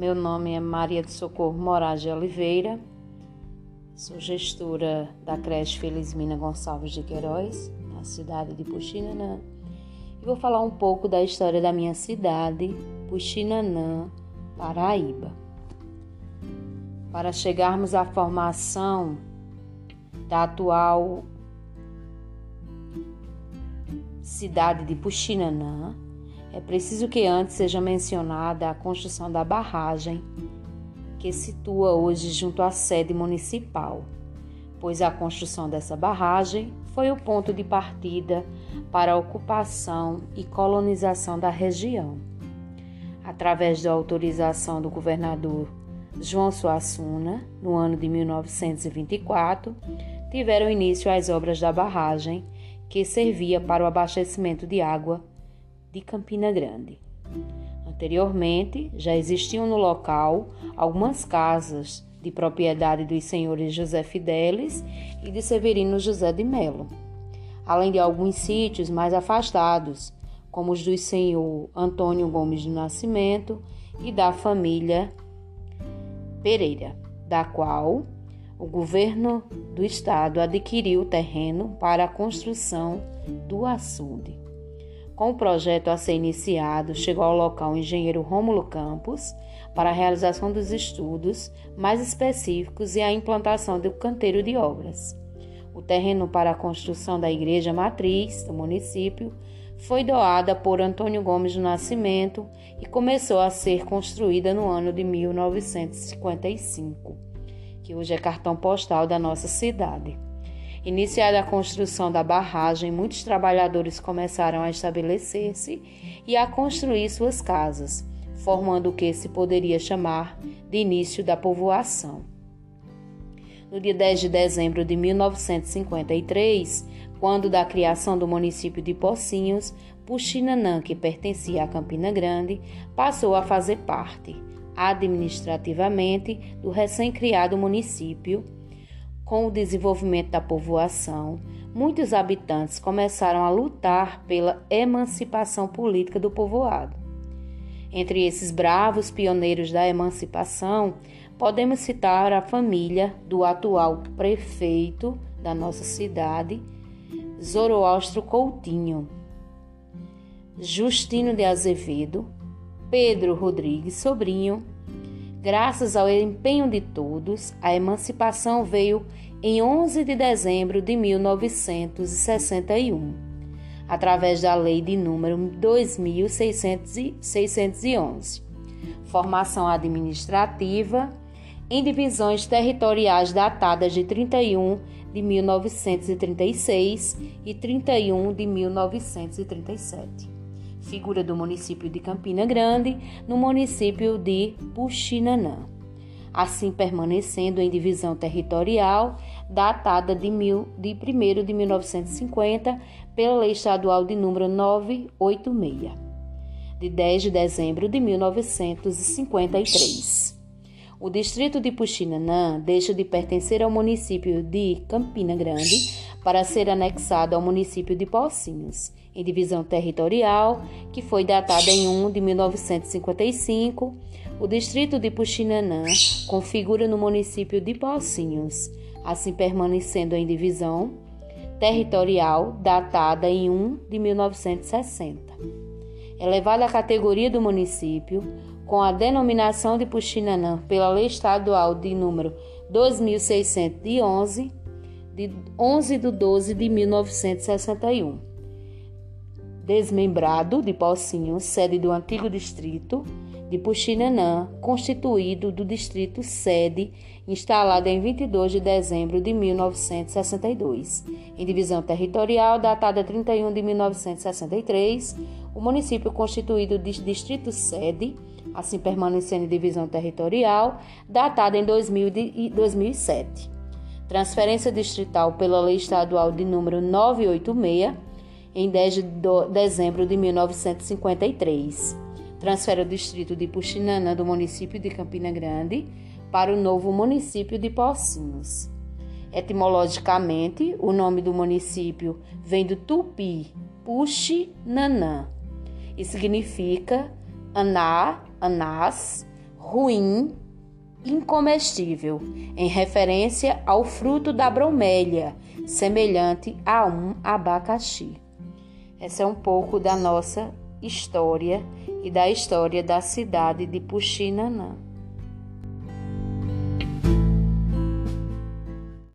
Meu nome é Maria de Socorro Moraes de Oliveira, sou gestora da creche Felizmina Gonçalves de Queiroz, na cidade de Puxinanã, e vou falar um pouco da história da minha cidade, Puxinanã, Paraíba. Para chegarmos à formação da atual cidade de Puxinanã, é preciso que antes seja mencionada a construção da barragem que situa hoje junto à sede municipal, pois a construção dessa barragem foi o ponto de partida para a ocupação e colonização da região. Através da autorização do governador João Suassuna, no ano de 1924, tiveram início as obras da barragem que servia para o abastecimento de água de Campina Grande. Anteriormente, já existiam no local algumas casas de propriedade dos senhores José Fidelis e de Severino José de Melo, além de alguns sítios mais afastados, como os do senhor Antônio Gomes do Nascimento e da família Pereira, da qual o governo do estado adquiriu terreno para a construção do açude. Com o projeto a ser iniciado, chegou ao local o engenheiro Rômulo Campos para a realização dos estudos mais específicos e a implantação do canteiro de obras. O terreno para a construção da igreja matriz do município foi doada por Antônio Gomes do Nascimento e começou a ser construída no ano de 1955, que hoje é cartão postal da nossa cidade. Iniciada a construção da barragem, muitos trabalhadores começaram a estabelecer-se e a construir suas casas, formando o que se poderia chamar de início da povoação. No dia 10 de dezembro de 1953, quando da criação do município de Pocinhos, Puxinanã, que pertencia a Campina Grande, passou a fazer parte, administrativamente, do recém-criado município com o desenvolvimento da povoação, muitos habitantes começaram a lutar pela emancipação política do povoado. Entre esses bravos pioneiros da emancipação, podemos citar a família do atual prefeito da nossa cidade, Zoroastro Coutinho, Justino de Azevedo, Pedro Rodrigues Sobrinho, Graças ao empenho de todos, a emancipação veio em 11 de dezembro de 1961, através da Lei de número 2611, formação administrativa em divisões territoriais datadas de 31 de 1936 e 31 de 1937 figura do município de Campina Grande, no município de Puxinanã, assim permanecendo em divisão territorial datada de, mil, de 1 de 1950 pela Lei Estadual de número 986, de 10 de dezembro de 1953. O distrito de Puxinanã deixa de pertencer ao município de Campina Grande para ser anexado ao município de Pocinhos, em divisão territorial, que foi datada em 1 de 1955. O distrito de Puxinanã configura no município de Pocinhos, assim permanecendo em divisão territorial datada em 1 de 1960. Elevada à categoria do município, com a denominação de Puxinanã pela Lei Estadual de número 2611, de 11 de 12 de 1961. Desmembrado de Pocinho, sede do antigo distrito de Puxinanã, constituído do distrito sede, instalado em 22 de dezembro de 1962. Em divisão territorial, datada 31 de 1963, o município constituído de distrito sede assim permanecendo em divisão territorial, datada em 2000 e 2007. Transferência distrital pela Lei Estadual de número 986, em 10 de dezembro de 1953. Transfere o distrito de Puxinanã do município de Campina Grande para o novo município de Pocinhos. Etimologicamente, o nome do município vem do tupi Puxinanã e significa Aná, Anás, ruim, incomestível, em referência ao fruto da bromélia, semelhante a um abacaxi. Essa é um pouco da nossa história e da história da cidade de Puxinanã.